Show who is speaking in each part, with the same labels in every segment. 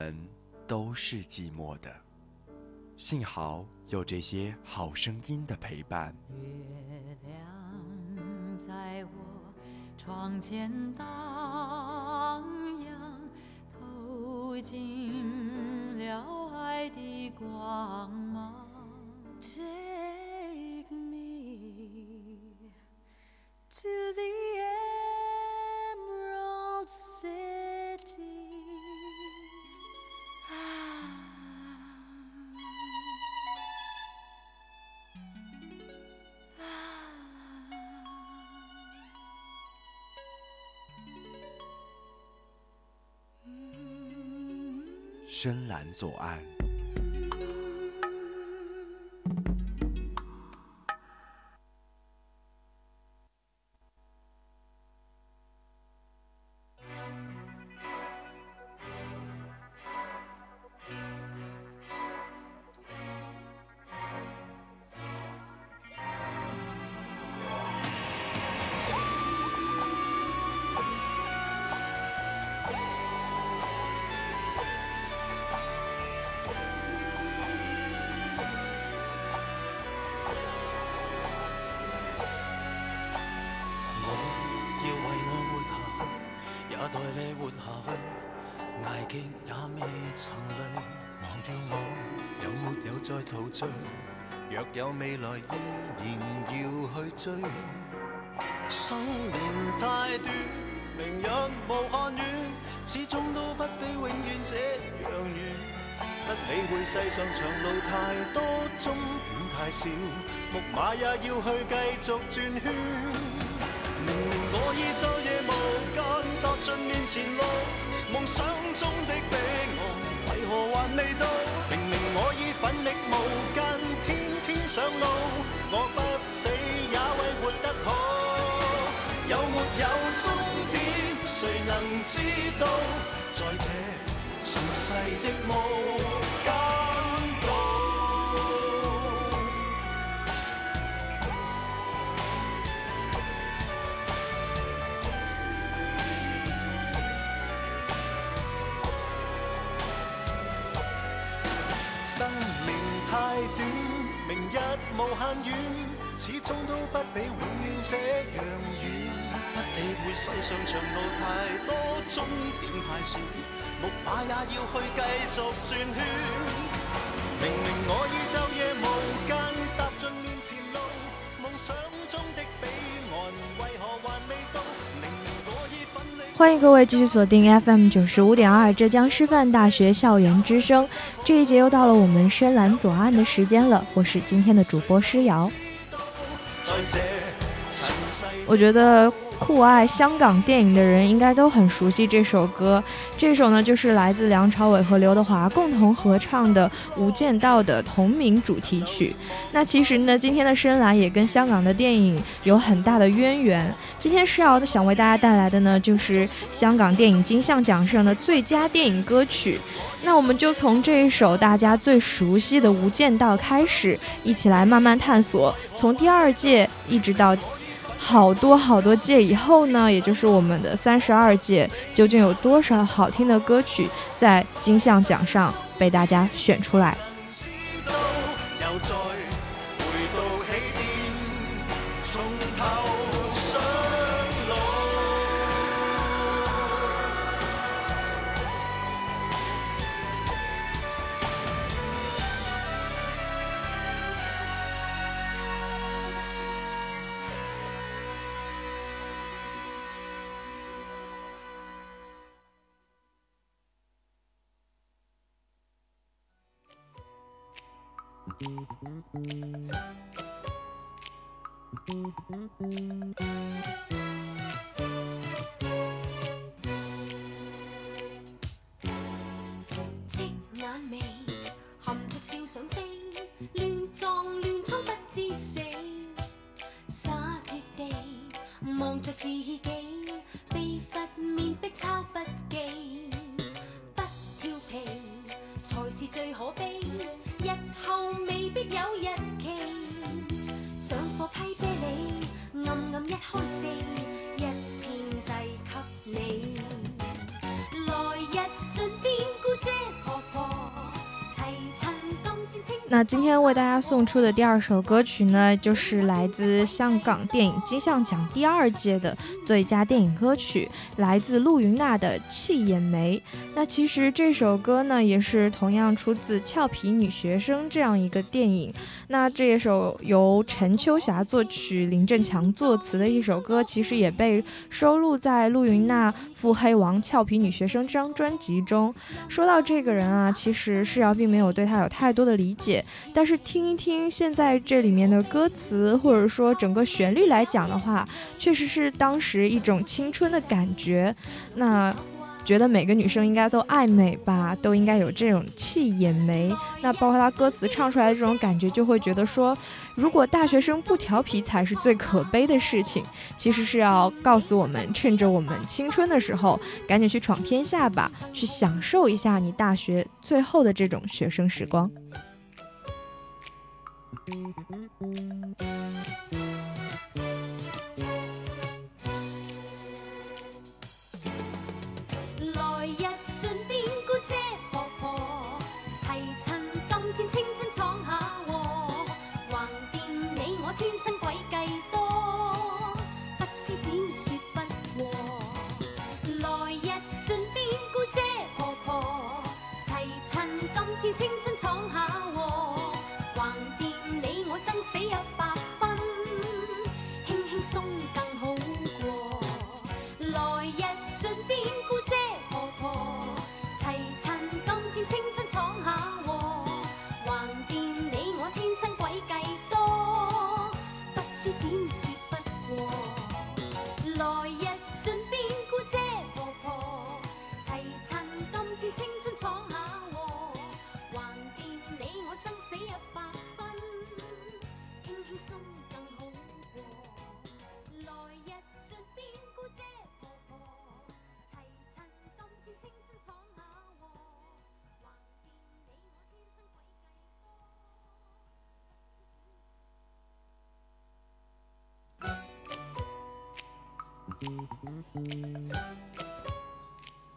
Speaker 1: 人都是寂寞的，幸好有这些好声音的陪伴。
Speaker 2: 月亮在我窗前荡漾，透进了爱的光芒。Take me to the Emerald City.
Speaker 1: 深蓝左岸，
Speaker 3: 世上長路太多，終點太少，木馬也要去繼續轉圈。明明我已昼夜無間踏盡面前路，夢想中的彼岸為何還未到？明明我已奮力無間，天天上路，我不死也為活得好。有沒有終點，誰能知道？在這塵世的無間无限远，始终都不比永远这样远。不理会世上长路太多，终点太少，木马也要去继续转圈。明明我已昼夜无间踏尽面前路，梦想中的彼岸为何还未到？
Speaker 4: 欢迎各位继续锁定 FM 九十五点二浙江师范大学校园之声，这一节又到了我们深蓝左岸的时间了，我是今天的主播
Speaker 3: 诗瑶。
Speaker 4: 我觉得酷爱香港电影的人应该都很熟悉这首歌，这首呢就是来自梁朝伟和刘德华共同合唱的《无间道》的同名主题曲。那其实呢，今天的深蓝也跟香港的电影有很大的渊源。今天詩瑤的想为大家带来的呢，就是香港电影金像奖上的最佳电影歌曲。那我们就从这一首大家最熟悉的《无间道》开始，一起来慢慢探索，从第二届一直到。好多好多届以后呢，也就是我们的三十二届，究竟有多少好听的歌曲在金像奖上被大家选出来？今天为大家送出的第二首歌曲呢，就是来自香港电影金像奖第二届的最佳电影歌曲，来自陆云娜的《气眼眉》。其实这首歌呢，也是同样出自《俏皮女学生》这样一个电影。那这一首由陈秋霞作曲、林振强作词的一首歌，其实也被收录在陆云娜《腹黑王俏皮女学生》这张专辑中。说到这个人啊，其实世瑶并没有对他有太多的理解。但是听一听现在这里面的歌词，或者说整个旋律来讲的话，确实是当时一种青春的感觉。那觉得每个女生应该都爱美吧，都应该有这种气眼眉。那包括他歌词唱出来的这种感觉，就会觉得说，如果大学生不调皮才是最可悲的事情。其实是要告诉我们，趁着我们青春的时候，赶紧去闯天下吧，去享受一下你大学最后的这种学生时光。
Speaker 5: Thank you.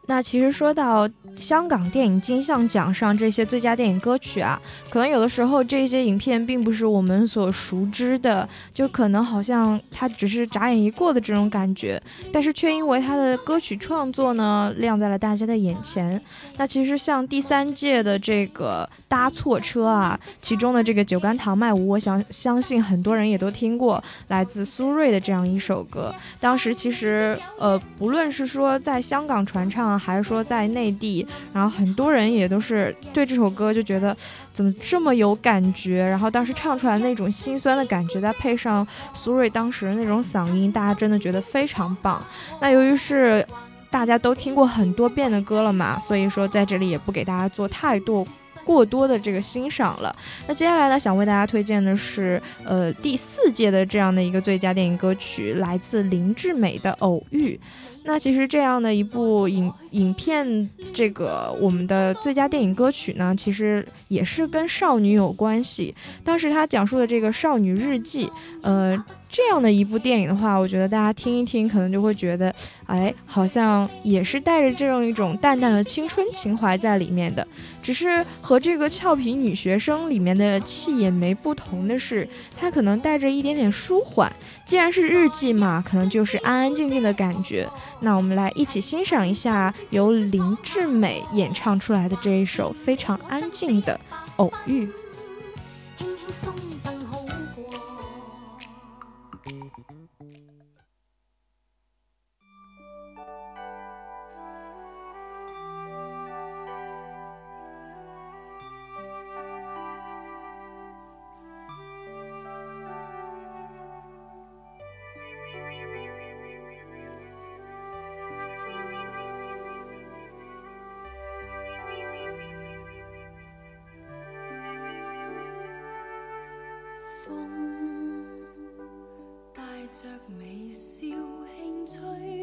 Speaker 4: 那其实说到香港电影金像奖上这些最佳电影歌曲啊，可能有的时候这些影片并不是我们所熟知的，就可能好像它只是眨眼一过的这种感觉，但是却因为它的歌曲创作呢亮在了大家的眼前。那其实像第三届的这个搭错车啊，其中的这个酒干糖麦舞，我想相信很多人也都听过，来自苏芮的这样一首歌。当时其实呃，不论是说在香港传唱，还是说在内地，然后很多人也都是对这首歌就觉得怎么这么有感觉，然后当时唱出来那种心酸的感觉，再配上苏芮当时那种嗓音，大家真的觉得非常棒。那由于是大家都听过很多遍的歌了嘛，所以说在这里也不给大家做太多。过多的这个欣赏了。那接下来呢，想为大家推荐的是，呃，第四届的这样的一个最佳电影歌曲，来自林志美的《偶遇》。那其实这样的一部影影片，这个我们的最佳电影歌曲呢，其实也是跟少女有关系。当时他讲述的这个少女日记，呃，这样的一部电影的话，我觉得大家听一听，可能就会觉得，哎，好像也是带着这样一种淡淡的青春情怀在里面的。只是和这个俏皮女学生里面的气也没不同的是，它可能带着一点点舒缓。既然是日记嘛，可能就是安安静静的感觉。那我们来一起欣赏一下由林志美演唱出来的这一首非常安静的《偶遇》。
Speaker 6: 着微笑轻吹，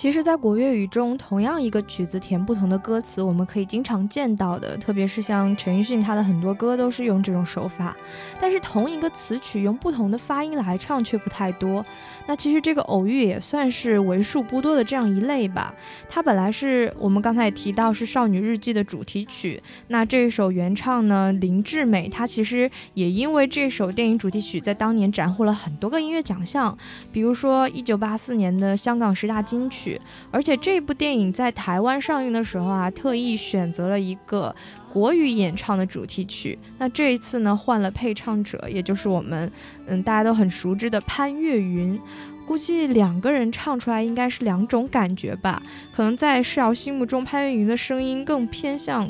Speaker 4: 其实，在国乐语中，同样一个曲子填不同的歌词，我们可以经常见到的，特别是像陈奕迅他的很多歌都是用这种手法。但是，同一个词曲用不同的发音来唱却不太多。那其实这个偶遇也算是为数不多的这样一类吧。它本来是我们刚才也提到是《少女日记》的主题曲，那这一首原唱呢，林志美，她其实也因为这首电影主题曲在当年斩获了很多个音乐奖项，比如说1984年的香港十大金曲。而且这部电影在台湾上映的时候啊，特意选择了一个国语演唱的主题曲。那这一次呢，换了配唱者，也就是我们嗯大家都很熟知的潘越云。估计两个人唱出来应该是两种感觉吧。可能在世瑶心目中，潘越云的声音更偏向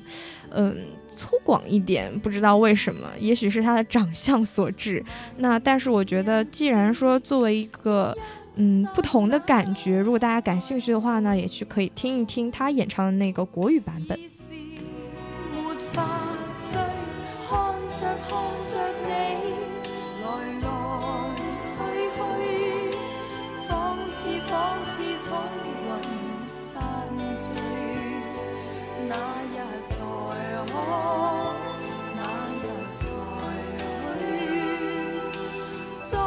Speaker 4: 嗯粗犷一点，不知道为什么，也许是他的长相所致。那但是我觉得，既然说作为一个嗯，不同的感觉。如果大家感兴趣的话呢，也去可以听一听他演唱的那个国语版本。
Speaker 6: 那日才去，再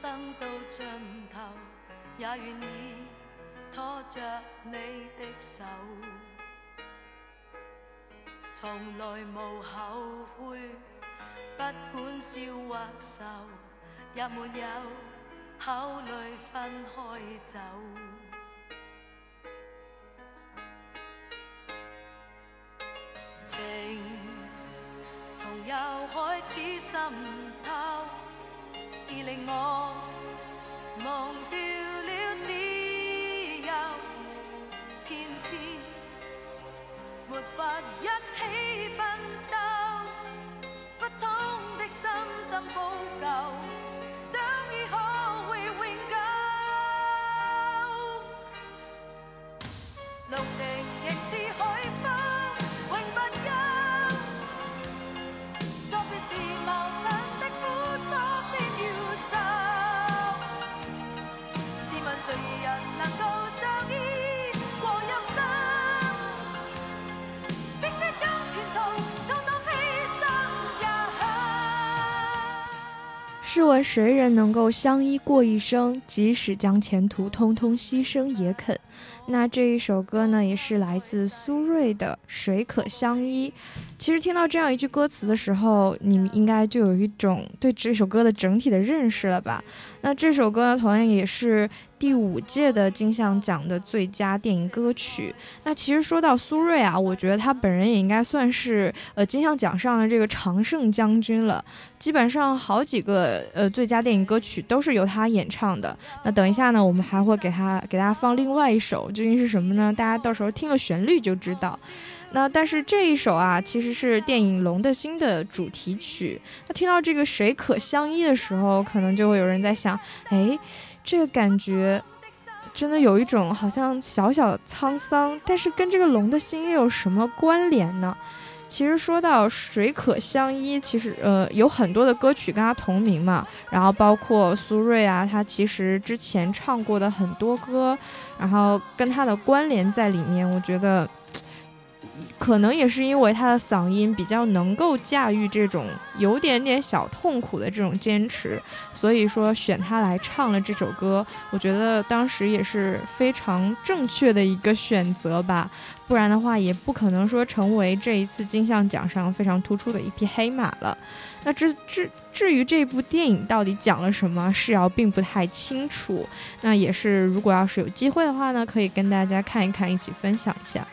Speaker 6: 生到盡頭，也願意拖着你的手，從來無後悔，不管笑或愁，也沒有考慮分開走。情從又開始滲透，已令我忘掉了自由，偏偏没法一起奋斗，不通的心怎补救？
Speaker 4: 试问谁人能够相依过一生？即使将前途通通牺牲也肯。那这一首歌呢，也是来自苏芮的《谁可相依》。其实听到这样一句歌词的时候，你们应该就有一种对这首歌的整体的认识了吧？那这首歌呢，同样也是第五届的金像奖的最佳电影歌曲。那其实说到苏芮啊，我觉得她本人也应该算是呃金像奖上的这个常胜将军了。基本上好几个呃最佳电影歌曲都是由她演唱的。那等一下呢，我们还会给她给大家放另外一首，究竟是什么呢？大家到时候听了旋律就知道。那但是这一首啊，其实是电影《龙的心》的主题曲。那听到这个“谁可相依”的时候，可能就会有人在想，哎，这个感觉真的有一种好像小小的沧桑，但是跟这个龙的心又有什么关联呢？其实说到“水可相依”，其实呃有很多的歌曲跟他同名嘛，然后包括苏芮啊，他其实之前唱过的很多歌，然后跟他的关联在里面，我觉得。可能也是因为他的嗓音比较能够驾驭这种有点点小痛苦的这种坚持，所以说选他来唱了这首歌，我觉得当时也是非常正确的一个选择吧。不然的话，也不可能说成为这一次金像奖上非常突出的一匹黑马了。那至至至于这部电影到底讲了什么，世瑶并不太清楚。那也是，如果要是有机会的话呢，可以跟大家看一看，一起分享一下。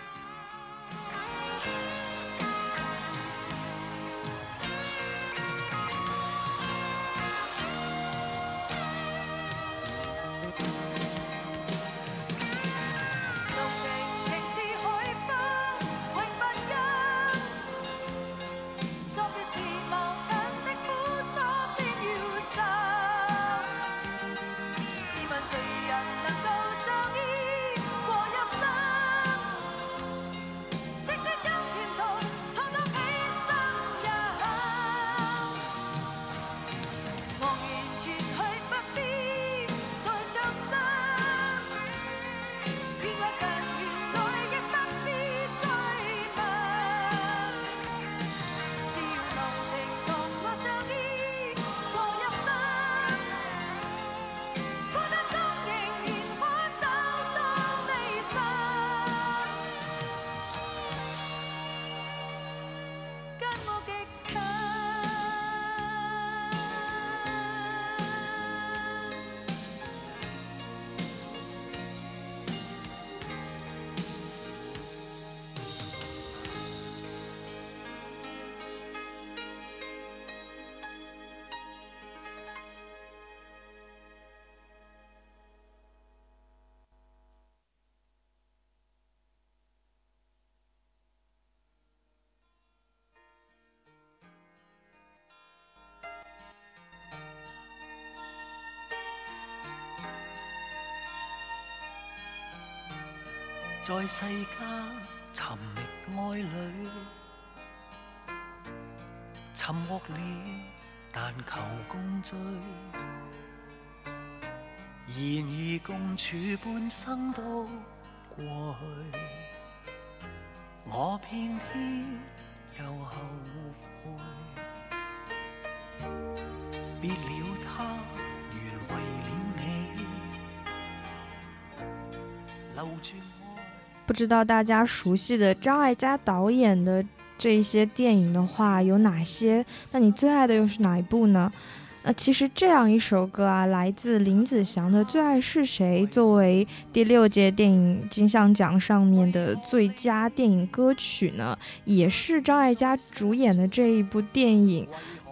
Speaker 7: 在世间寻觅爱侣，沉默了，但求共聚。然而共处半生都过去，我偏偏又后悔。别了他，原为了你，留住。
Speaker 4: 不知道大家熟悉的张艾嘉导演的这些电影的话有哪些？那你最爱的又是哪一部呢？那其实这样一首歌啊，来自林子祥的《最爱是谁》，作为第六届电影金像奖上面的最佳电影歌曲呢，也是张艾嘉主演的这一部电影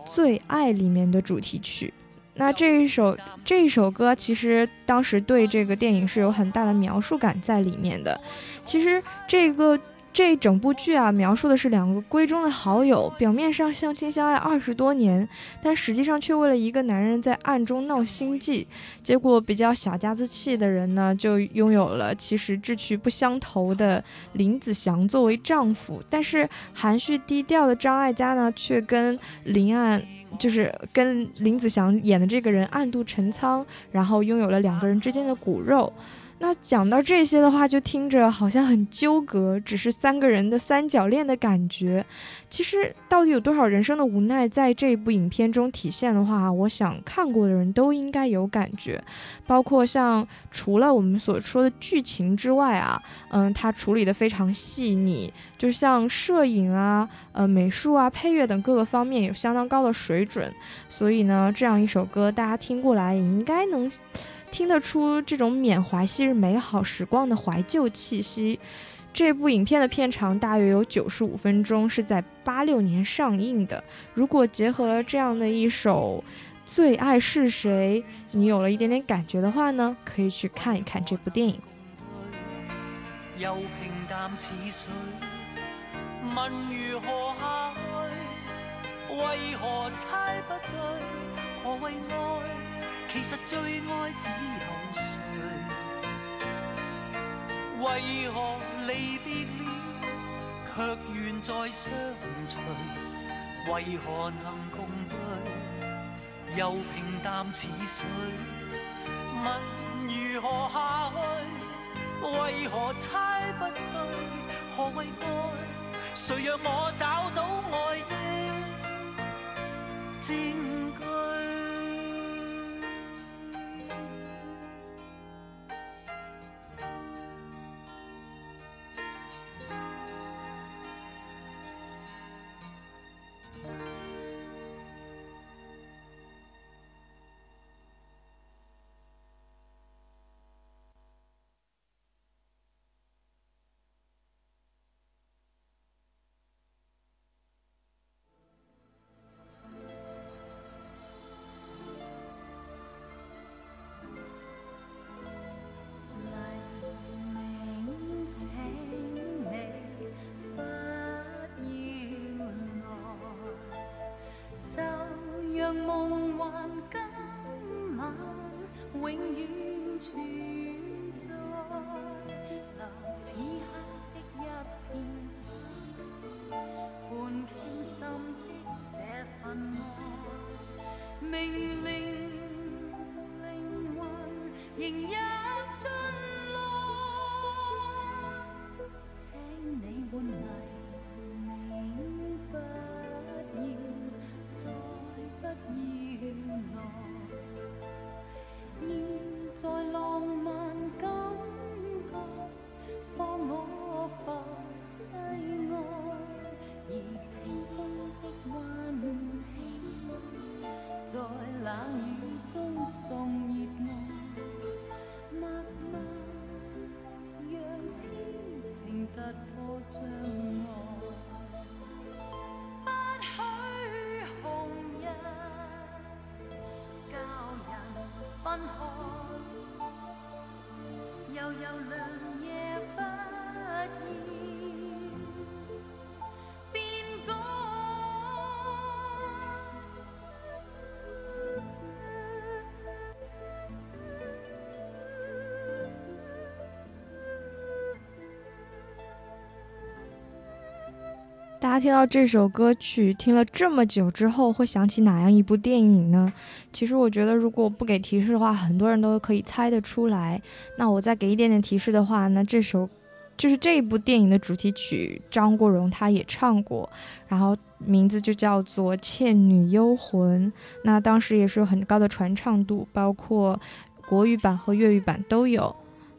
Speaker 4: 《最爱》里面的主题曲。那这一首这一首歌，其实当时对这个电影是有很大的描述感在里面的。其实这个这整部剧啊，描述的是两个闺中的好友，表面上相亲相爱二十多年，但实际上却为了一个男人在暗中闹心计。结果比较小家子气的人呢，就拥有了其实志趣不相投的林子祥作为丈夫，但是含蓄低调的张艾嘉呢，却跟林岸。就是跟林子祥演的这个人暗度陈仓，然后拥有了两个人之间的骨肉。那讲到这些的话，就听着好像很纠葛，只是三个人的三角恋的感觉。其实到底有多少人生的无奈在这部影片中体现的话，我想看过的人都应该有感觉。包括像除了我们所说的剧情之外啊，嗯，它处理的非常细腻，就像摄影啊、呃美术啊、配乐等各个方面有相当高的水准。所以呢，这样一首歌大家听过来也应该能。听得出这种缅怀昔日美好时光的怀旧气息。这部影片的片长大约有九十五分钟，是在八六年上映的。如果结合了这样的一首《最爱是谁》，你有了一点点感觉的话呢，可以去看一看这部电影。
Speaker 7: 平淡似水，问如何下去？为何猜不对？何谓爱？其实最爱只有谁？为何离别了，却愿再相随？为何能共对，又平淡似水？问如何下去？为何猜不对？何谓爱？谁让我找到爱的证据
Speaker 2: 明入尽路，请你换嚟，你不要再不
Speaker 6: 要来。现在浪漫感觉，放我放西外，而清风的
Speaker 2: 温馨
Speaker 6: 在冷雨中送。
Speaker 4: 大家听到这首歌曲，听了这么久之后，会想起哪样一部电影呢？其实我觉得，如果不给提示的话，很多人都可以猜得出来。那我再给一点点提示的话，那这首就是这一部电影的主题曲，张国荣他也唱过，然后名字就叫做《倩女幽魂》。那当时也是有很高的传唱度，包括国语版和粤语版都有。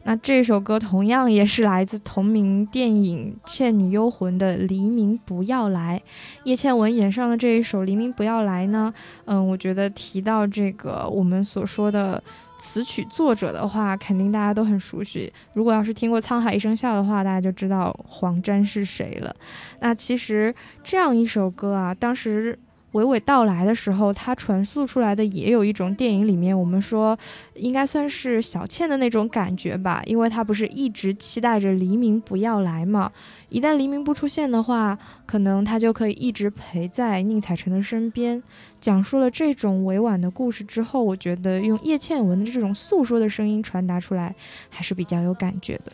Speaker 4: 那这首歌同样也是来自同名电影《倩女幽魂》的《黎明不要来》，叶倩文演唱的这一首《黎明不要来》呢，嗯，我觉得提到这个我们所说的词曲作者的话，肯定大家都很熟悉。如果要是听过《沧海一声笑》的话，大家就知道黄沾是谁了。那其实这样一首歌啊，当时。娓娓道来的时候，他传述出来的也有一种电影里面我们说应该算是小倩的那种感觉吧，因为他不是一直期待着黎明不要来嘛，一旦黎明不出现的话，可能他就可以一直陪在宁采臣的身边。讲述了这种委婉的故事之后，我觉得用叶倩文的这种诉说的声音传达出来，还是比较有感觉的。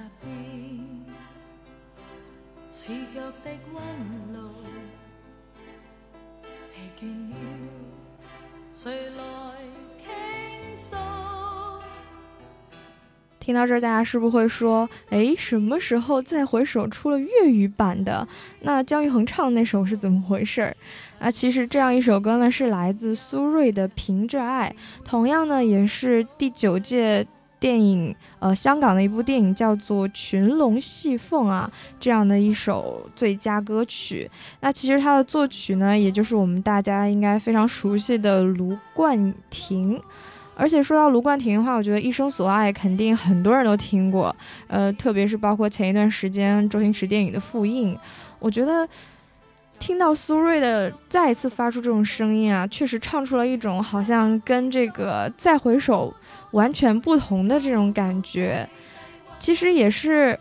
Speaker 6: 的温谁来倾诉
Speaker 4: 听到这儿大家是不是会说诶什么时候再回首出了粤语版的？那姜育恒唱的那首是怎么回事儿？啊其实这样一首歌呢是来自苏芮的凭着爱同样呢也是第九届电影，呃，香港的一部电影叫做《群龙戏凤》啊，这样的一首最佳歌曲。那其实它的作曲呢，也就是我们大家应该非常熟悉的卢冠廷。而且说到卢冠廷的话，我觉得《一生所爱》肯定很多人都听过，呃，特别是包括前一段时间周星驰电影的复映，我觉得听到苏芮的再一次发出这种声音啊，确实唱出了一种好像跟这个再回首完全不同的这种感觉。其实也是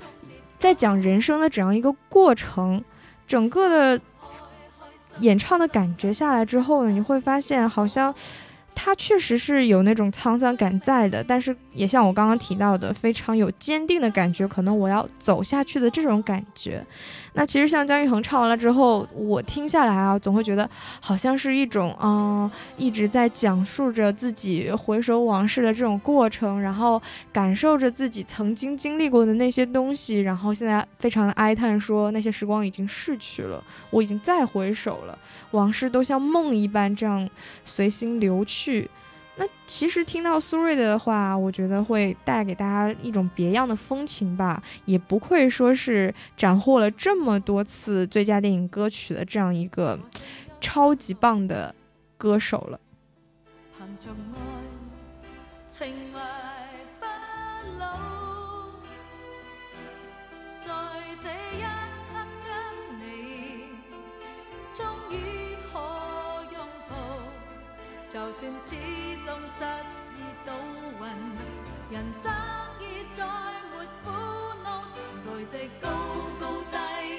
Speaker 4: 在讲人生的这样一个过程，整个的演唱的感觉下来之后呢，你会发现好像。他确实是有那种沧桑感在的，但是也像我刚刚提到的，非常有坚定的感觉，可能我要走下去的这种感觉。那其实像姜育恒唱完了之后，我听下来啊，总会觉得好像是一种嗯，一直在讲述着自己回首往事的这种过程，然后感受着自己曾经经历过的那些东西，然后现在非常的哀叹说那些时光已经逝去了，我已经再回首了，往事都像梦一般这样随心流去。那其实听到苏芮的话，我觉得会带给大家一种别样的风情吧，也不愧说是斩获了这么多次最佳电影歌曲的这样一个超级棒的歌手了。
Speaker 6: 就算始終失意倒运，人生已再沒苦惱，曾在這高高低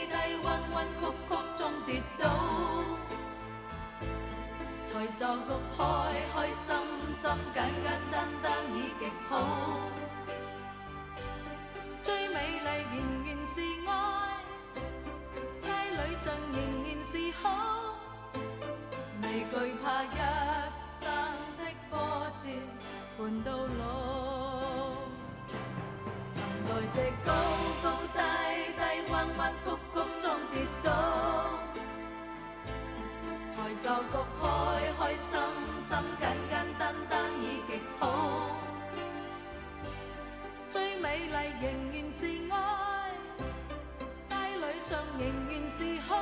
Speaker 6: 低、彎彎曲曲中跌倒。才就局開開心心簡簡單單已極好，最美麗仍然是愛，街裏上仍然是好，未惧怕一生的波折伴到老。曾在这高高低低、弯弯曲曲中跌倒。才就觉开开心心简简单单已极好，最美丽仍然是愛，街裏上仍然是好，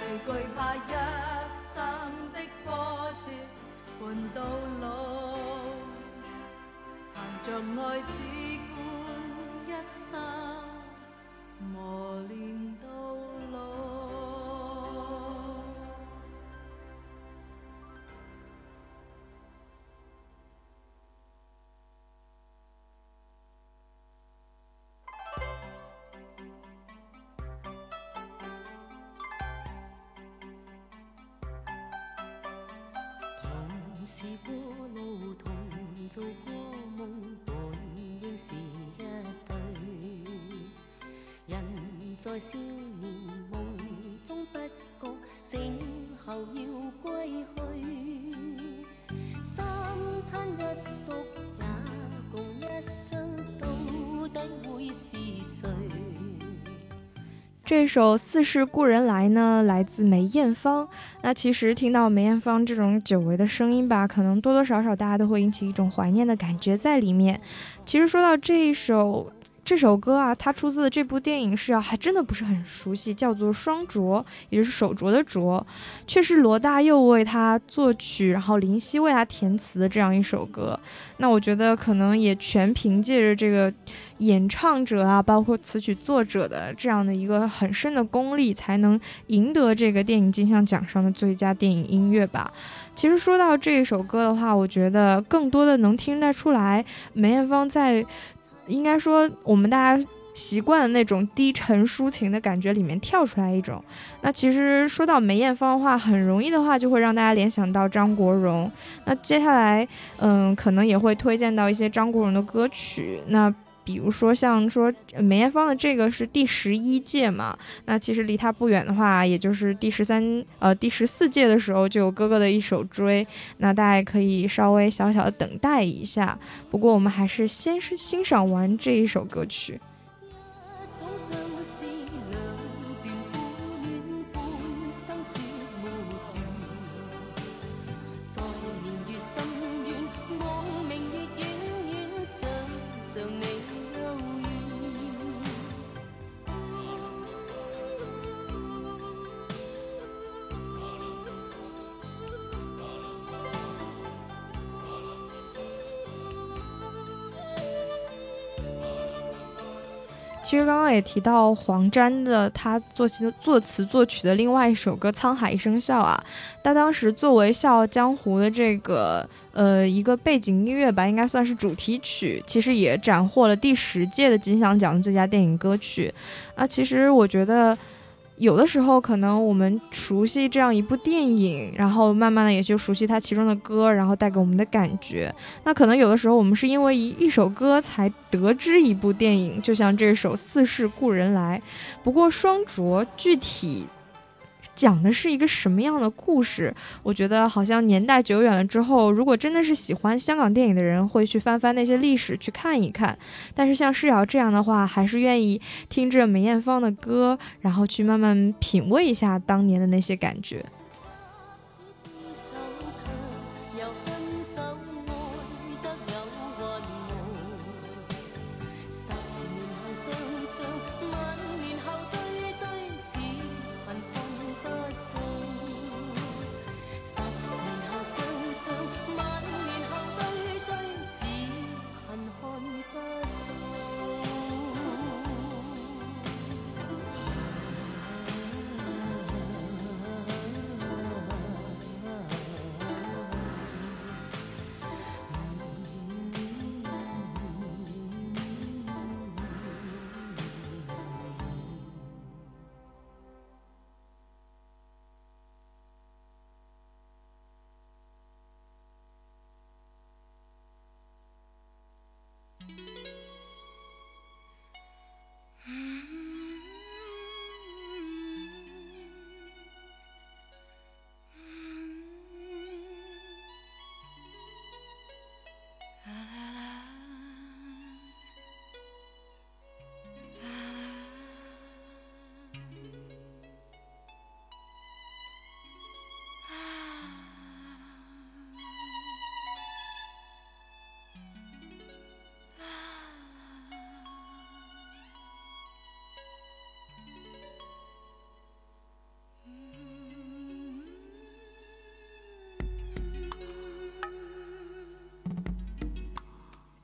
Speaker 6: 未惧怕一生的波折伴到老，凭着爱只管一生磨
Speaker 8: 练。是过路，同做过梦，本应是一对。人在少年梦中不觉，醒后要归去。三餐一宿也共一双，
Speaker 4: 这首《似是故人来》呢，来自梅艳芳。那其实听到梅艳芳这种久违的声音吧，可能多多少少大家都会引起一种怀念的感觉在里面。其实说到这一首。这首歌啊，它出自的这部电影是啊，还真的不是很熟悉，叫做《双镯》，也就是手镯的镯，却是罗大佑为他作曲，然后林夕为他填词的这样一首歌。那我觉得可能也全凭借着这个演唱者啊，包括词曲作者的这样的一个很深的功力，才能赢得这个电影金像奖上的最佳电影音乐吧。其实说到这一首歌的话，我觉得更多的能听得出来，梅艳芳在。应该说，我们大家习惯的那种低沉抒情的感觉里面跳出来一种。那其实说到梅艳芳的话，很容易的话就会让大家联想到张国荣。那接下来，嗯，可能也会推荐到一些张国荣的歌曲。那。比如说像说梅艳芳的这个是第十一届嘛，那其实离她不远的话，也就是第十三呃第十四届的时候就有哥哥的一首《追》，那大家可以稍微小小的等待一下。不过我们还是先是欣赏完这一首歌曲。
Speaker 8: 一種相思，兩段苦戀，半生說沒完。在年月深遠，望明月遠遠，想像你
Speaker 4: 其实刚刚也提到黄沾的他作词作词作曲的另外一首歌《沧海一声笑》啊，他当时作为《笑傲江湖》的这个呃一个背景音乐吧，应该算是主题曲，其实也斩获了第十届的金像奖最佳电影歌曲。啊，其实我觉得。有的时候，可能我们熟悉这样一部电影，然后慢慢的也就熟悉它其中的歌，然后带给我们的感觉。那可能有的时候，我们是因为一一首歌才得知一部电影，就像这首《似是故人来》。不过双卓具体讲的是一个什么样的故事？我觉得好像年代久远了之后，如果真的是喜欢香港电影的人，会去翻翻那些历史去看一看。但是像诗瑶这样的话，还是愿意听着梅艳芳的歌，然后去慢慢品味一下当年的那些感
Speaker 8: 觉。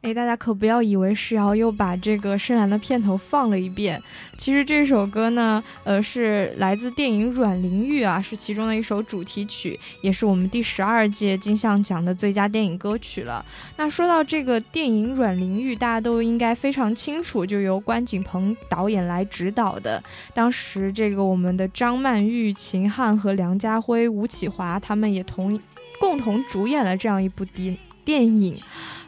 Speaker 4: 哎，大家可不要以为石瑶又把这个深蓝的片头放了一遍。其实这首歌呢，呃，是来自电影《阮玲玉》啊，是其中的一首主题曲，也是我们第十二届金像奖的最佳电影歌曲了。那说到这个电影《阮玲玉》，大家都应该非常清楚，就由关锦鹏导演来指导的。当时这个我们的张曼玉、秦汉和梁家辉、吴启华他们也同共同主演了这样一部电电影。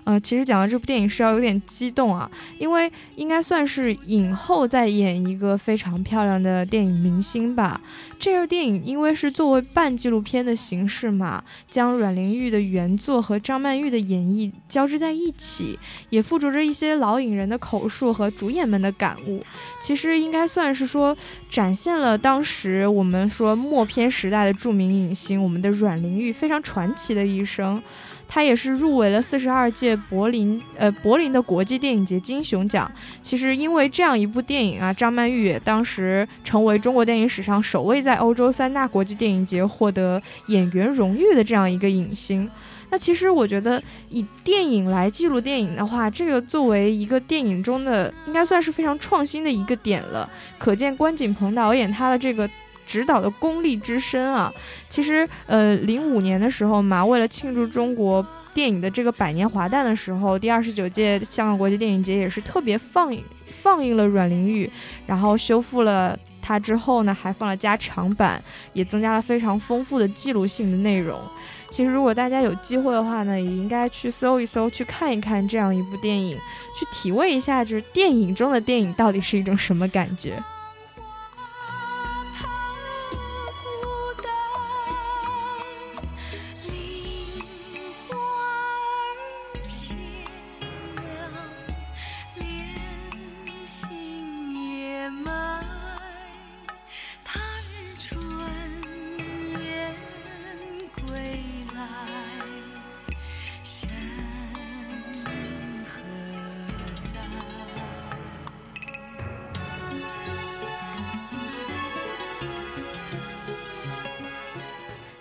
Speaker 4: 呃，其实讲到这部电影是要有点激动啊，因为应该算是影后在演一个非常漂亮的电影明星吧。这部电影因为是作为半纪录片的形式嘛，将阮玲玉的原作和张曼玉的演绎交织在一起，也附着着一些老影人的口述和主演们的感悟。其实应该算是说展现了当时我们说默片时代的著名影星，我们的阮玲玉非常传奇的一生。他也是入围了四十二届柏林呃柏林的国际电影节金熊奖。其实因为这样一部电影啊，张曼玉也当时成为中国电影史上首位在欧洲三大国际电影节获得演员荣誉的这样一个影星。那其实我觉得以电影来记录电影的话，这个作为一个电影中的应该算是非常创新的一个点了。可见关锦鹏导演他的这个。指导的功力之深啊！其实，呃，零五年的时候嘛，为了庆祝中国电影的这个百年华诞的时候，第二十九届香港国际电影节也是特别放映放映了阮玲玉，然后修复了它之后呢，还放了加长版，也增加了非常丰富的记录性的内容。其实，如果大家有机会的话呢，也应该去搜一搜，去看一看这样一部电影，去体味一下，就是电影中的电影到底是一种什么感觉。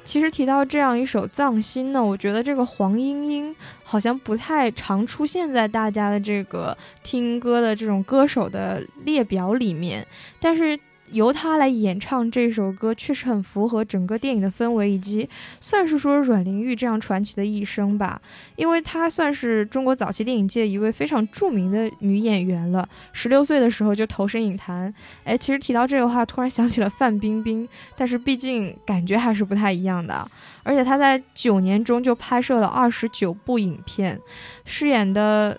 Speaker 4: 其实提到这样一首《藏心》呢，我觉得这个黄莺莺好像不太常出现在大家的这个听歌的这种歌手的列表里面，但是。由他来演唱这首歌，确实很符合整个电影的氛围，以及算是说阮玲玉这样传奇的一生吧。因为她算是中国早期电影界一位非常著名的女演员了。十六岁的时候就投身影坛，哎，其实提到这个话，突然想起了范冰冰，但是毕竟感觉还是不太一样的。而且她在九年中就拍摄了二十九部影片，饰演的。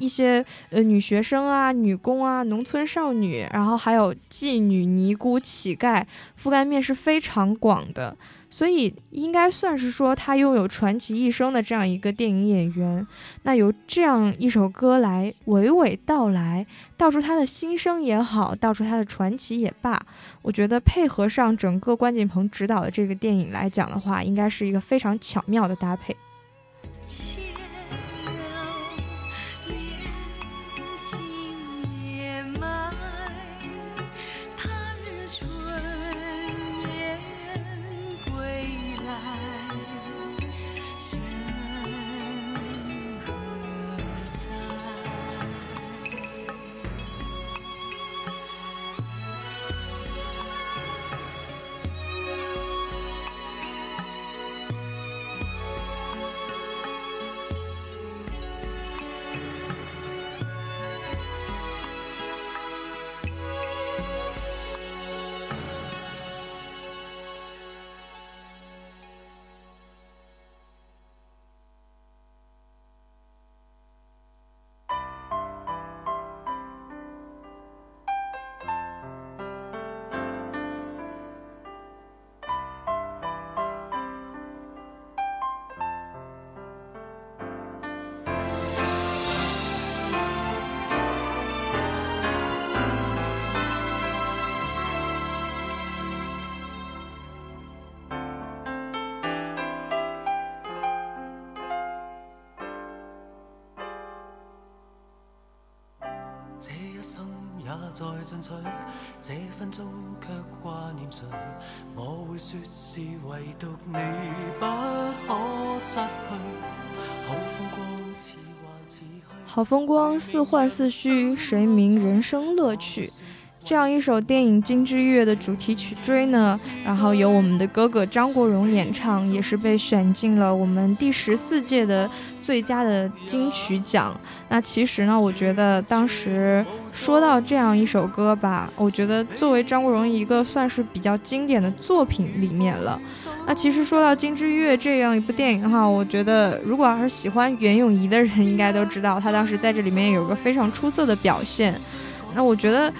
Speaker 4: 一些呃女学生啊、女工啊、农村少女，然后还有妓女、尼姑、乞丐，覆盖面是非常广的，所以应该算是说她拥有传奇一生的这样一个电影演员。那由这样一首歌来娓娓道来，道出她的心声也好，道出她的传奇也罢，我觉得配合上整个关锦鹏执导的这个电影来讲的话，应该是一个非常巧妙的搭配。
Speaker 7: 再进取，这分钟却挂念谁？我会说是唯独你不可失去。好风光似幻似虚，
Speaker 4: 好风光似幻似虚，谁明人生乐趣？这样一首电影《金枝玉叶》的主题曲《追》呢，然后由我们的哥哥张国荣演唱，也是被选进了我们第十四届的最佳的金曲奖。那其实呢，我觉得当时说到这样一首歌吧，我觉得作为张国荣一个算是比较经典的作品里面了。那其实说到《金枝玉叶》这样一部电影的话，我觉得如果要是喜欢袁咏仪的人，应该都知道他当时在这里面有个非常出色的表现。那我觉得。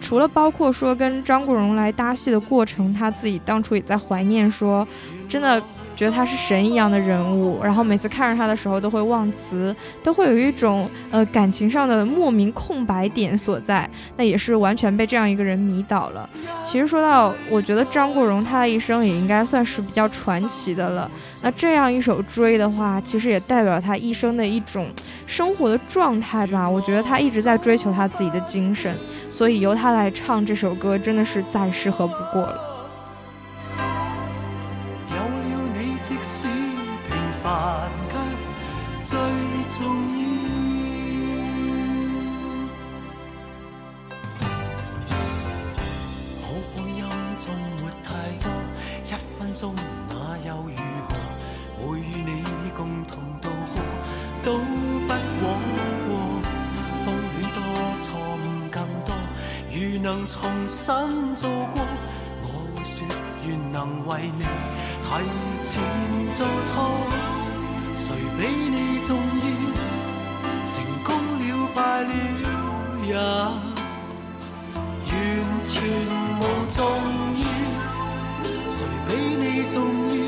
Speaker 4: 除了包括说跟张国荣来搭戏的过程，他自己当初也在怀念说，真的觉得他是神一样的人物，然后每次看着他的时候都会忘词，都会有一种呃感情上的莫名空白点所在，那也是完全被这样一个人迷倒了。其实说到，我觉得张国荣他的一生也应该算是比较传奇的了。那这样一首追的话，其实也代表他一生的一种生活的状态吧。我觉得他一直在追求他自己的精神。所以由他来唱这首歌，真的是再适合不过了。
Speaker 7: 有了你，即使平凡却最重要。好光阴纵没太多，一分钟那又如能重新做过，我会说愿能为你提前做错。谁比你重要？成功了败了也完全无重要。谁比你重要？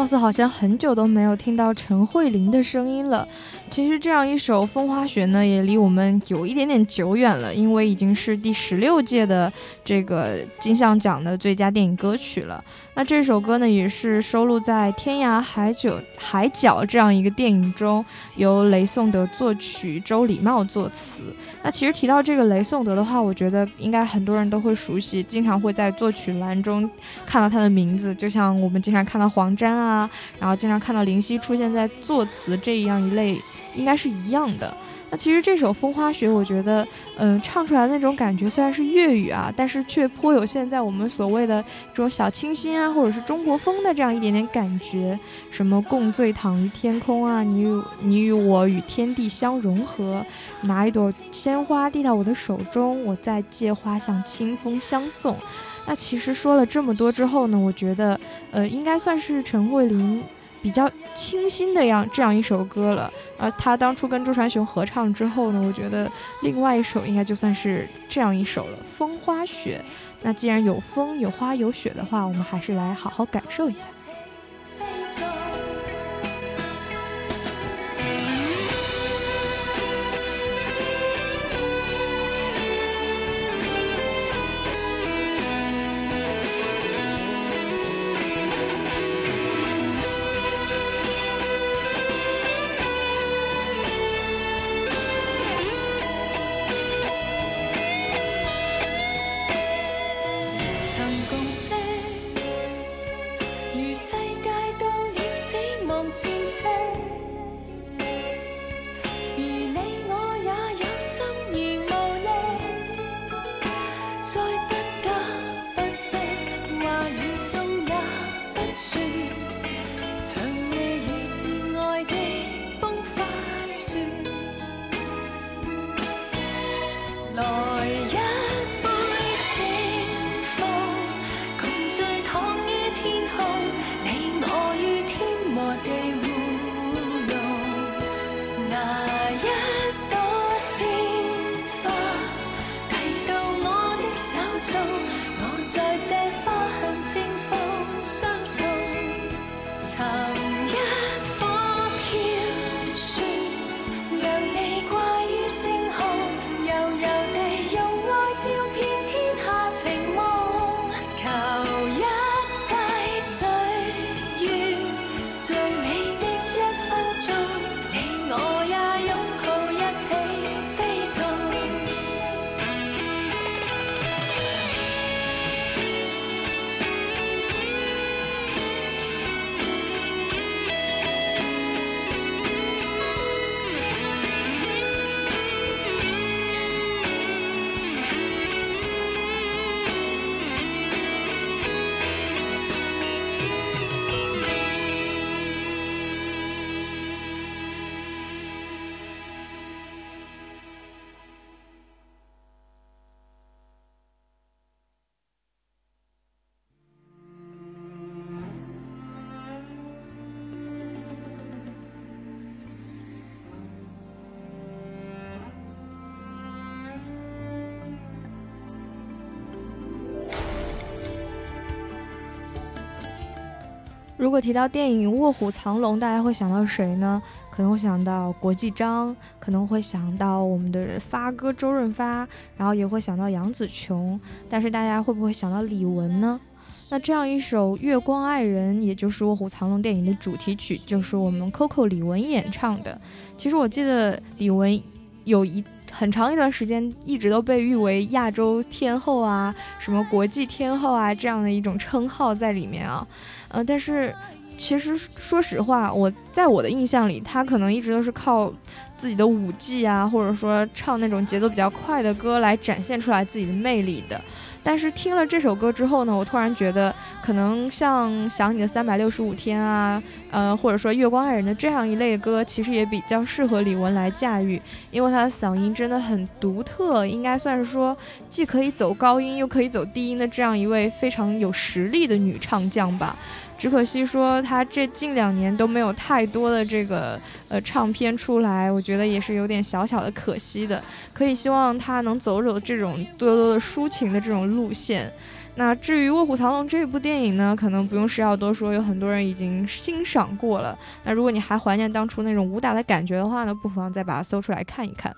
Speaker 4: 貌似好像很久都没有听到陈慧琳的声音了。其实这样一首《风花雪》呢，也离我们有一点点久远了，因为已经是第十六届的这个金像奖的最佳电影歌曲了。那这首歌呢，也是收录在《天涯海角海角》这样一个电影中，由雷颂德作曲，周礼茂作词。那其实提到这个雷颂德的话，我觉得应该很多人都会熟悉，经常会在作曲栏中看到他的名字，就像我们经常看到黄沾啊，然后经常看到林夕出现在作词这样一类，应该是一样的。那其实这首《风花雪》，我觉得，嗯，唱出来的那种感觉虽然是粤语啊，但是却颇有现在我们所谓的这种小清新啊，或者是中国风的这样一点点感觉。什么共醉躺于天空啊，你与你与我与天地相融合，拿一朵鲜花递到我的手中，我再借花向清风相送。那其实说了这么多之后呢，我觉得，呃，应该算是陈慧琳比较清新的样这样一首歌了。而他当初跟周传雄合唱之后呢，我觉得另外一首应该就算是这样一首了，《风花雪》。
Speaker 6: 那既然有风、有花、有雪的话，我们还是来好好感受一下。如果提到电影《卧虎藏龙》，大家会想到谁呢？可能会想到国际章，可能会想到我们的发哥周润发，然后也会想到杨紫琼。但是大家会不会想到李玟呢？那这样一首《月光爱人》，也就是《卧虎藏龙》电影的主题曲，就是我们 Coco 李玟演唱的。其实我记得李玟有一很长一段时间一直都被誉为亚洲天后啊，什么国际天后啊这样的一种称号在里面啊。呃，但是其实说实话，我在我的印象里，他可能一直都是靠自己的舞技啊，或者说唱那种节奏比较快的歌来展现出来自己的魅力的。但是听了这首歌之后呢，我突然觉得，可能像《想你的三百六十五天》啊，呃，或者说《月光爱人》的这样一类歌，其实也比较适合李玟来驾驭，因为她的嗓音真的很独特，应该算是说既可以走高音又可以走低音的这样一位非常有实力的女唱将吧。只可惜说她这近两年都没有太多的这个呃唱片出来，我觉得也是有点小小的可惜的。可以希望她能走走这种多多的抒情的这种路线。那至于《卧虎藏龙》这部电影呢，可能不用石要多说，有很多人已经欣赏过了。那如果你还怀念当初那种武打的感觉的话呢，不妨再把它搜出来看一看。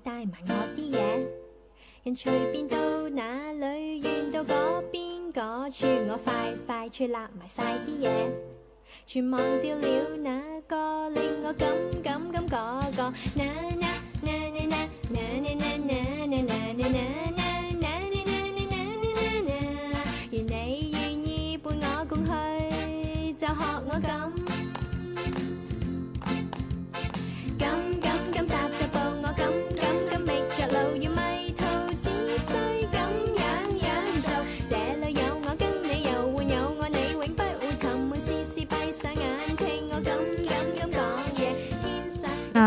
Speaker 9: 帶埋我啲嘢。人隨便到哪裏，遠到嗰邊嗰處，我快快脆立埋晒啲嘢，全忘掉了那個令我咁咁咁嗰個。那那那那那那那那那那那那那那。願你願意伴我共去，就學我。咁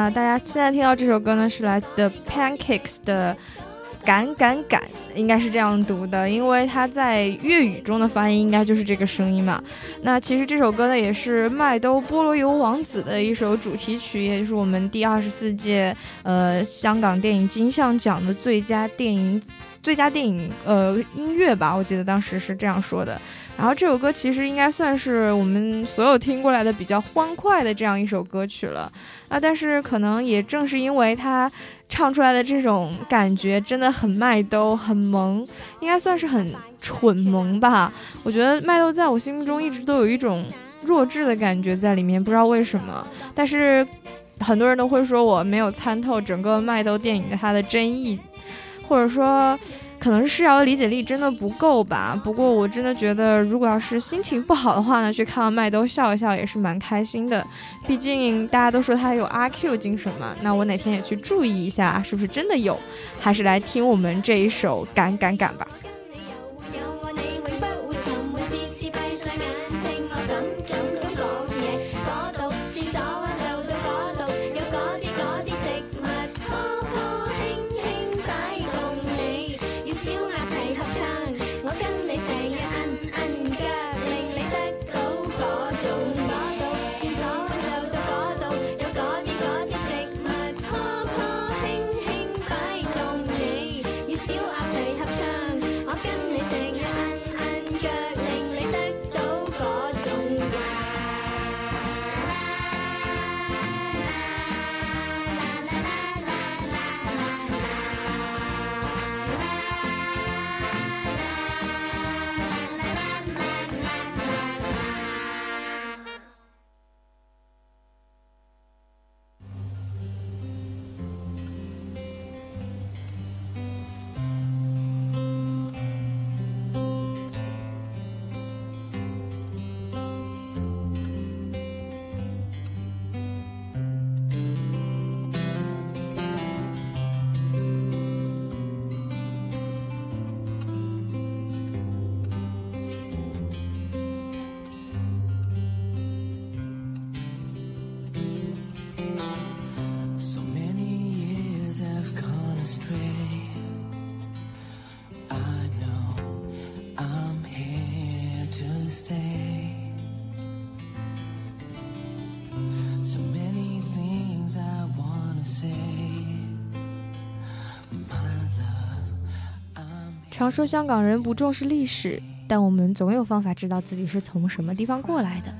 Speaker 4: 那大家现在听到这首歌呢，是来自 Pancakes 的《赶赶赶》，应该是这样读的，因为它在粤语中的发音应该就是这个声音嘛。那其实这首歌呢，也是麦兜菠萝油王子的一首主题曲，也就是我们第二十四届呃香港电影金像奖的最佳电影最佳电影呃音乐吧，我记得当时是这样说的。然后这首歌其实应该算是我们所有听过来的比较欢快的这样一首歌曲了啊，但是可能也正是因为它唱出来的这种感觉真的很麦兜，很萌，应该算是很蠢萌吧。我觉得麦兜在我心目中一直都有一种弱智的感觉在里面，不知道为什么，但是很多人都会说我没有参透整个麦兜电影的它的真意，或者说。可能是诗瑶的理解力真的不够吧，不过我真的觉得，如果要是心情不好的话呢，去看到麦兜笑一笑也是蛮开心的。毕竟大家都说他有阿 Q 精神嘛，那我哪天也去注意一下，是不是真的有？还是来听我们这一首《敢敢敢》吧。常说香港人不重视历史，但我们总有方法知道自己是从什么地方过来的。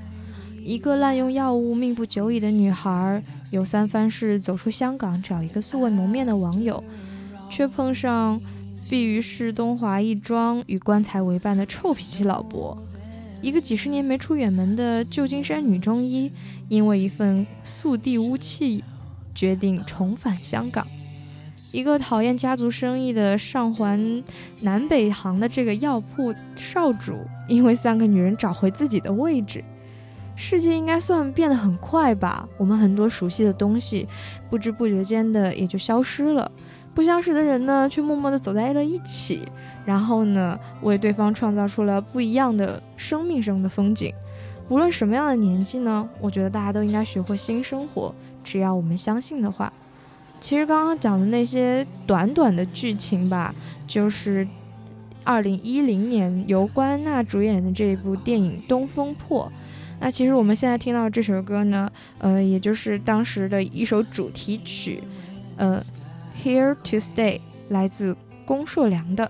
Speaker 4: 一个滥用药物、命不久矣的女孩，有三番是走出香港找一个素未谋面的网友，却碰上碧于市东华一庄与棺材为伴的臭脾气老伯。一个几十年没出远门的旧金山女中医，因为一份速递污气，决定重返香港。一个讨厌家族生意的上环南北行的这个药铺少主，因为三个女人找回自己的位置。世界应该算变得很快吧，我们很多熟悉的东西，不知不觉间的也就消失了。不相识的人呢，却默默地走在了一起，然后呢，为对方创造出了不一样的生命中的风景。无论什么样的年纪呢，我觉得大家都应该学会新生活，只要我们相信的话。其实刚刚讲的那些短短的剧情吧，就是二零一零年由关安娜主演的这一部电影《东风破》。那其实我们现在听到这首歌呢，呃，也就是当时的一首主题曲，呃，《Here to Stay》，来自龚硕良的。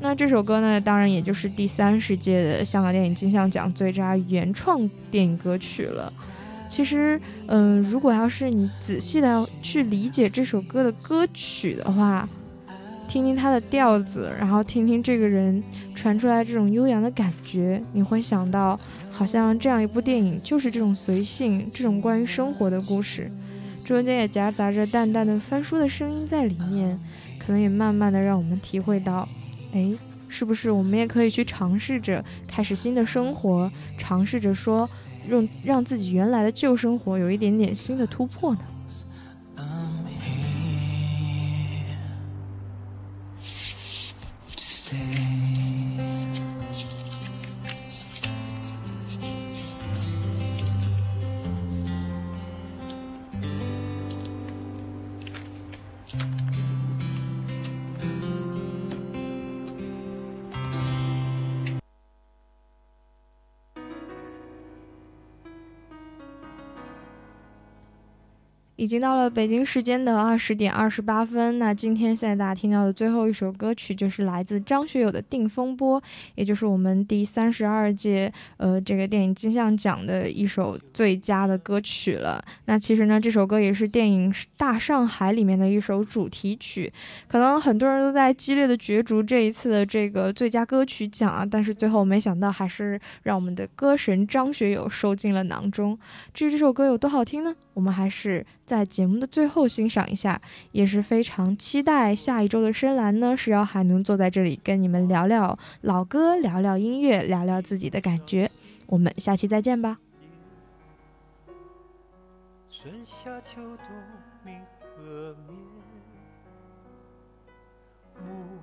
Speaker 4: 那这首歌呢，当然也就是第三十届的香港电影金像奖最佳原创电影歌曲了。其实，嗯、如果要是你仔细的去理解这首歌的歌曲的话，听听它的调子，然后听听这个人传出来这种悠扬的感觉，你会想到，好像这样一部电影就是这种随性，这种关于生活的故事，中间也夹杂着淡淡的翻书的声音在里面，可能也慢慢的让我们体会到，哎，是不是我们也可以去尝试着开始新的生活，尝试着说，用让自己原来的旧生活有一点点新的突破呢？已经到了北京时间的二十点二十八分。那今天现在大家听到的最后一首歌曲，就是来自张学友的《定风波》，也就是我们第三十二届呃这个电影金像奖的一首最佳的歌曲了。那其实呢，这首歌也是电影《大上海》里面的一首主题曲。可能很多人都在激烈的角逐这一次的这个最佳歌曲奖啊，但是最后没想到还是让我们的歌神张学友收进了囊中。至于这首歌有多好听呢？我们还是在节目的最后欣赏一下，也是非常期待下一周的深蓝呢，是要还能坐在这里跟你们聊聊老歌，聊聊音乐，聊聊自己的感觉。我们下期再见吧。
Speaker 7: 春夏秋冬明和灭，暮霭未歇。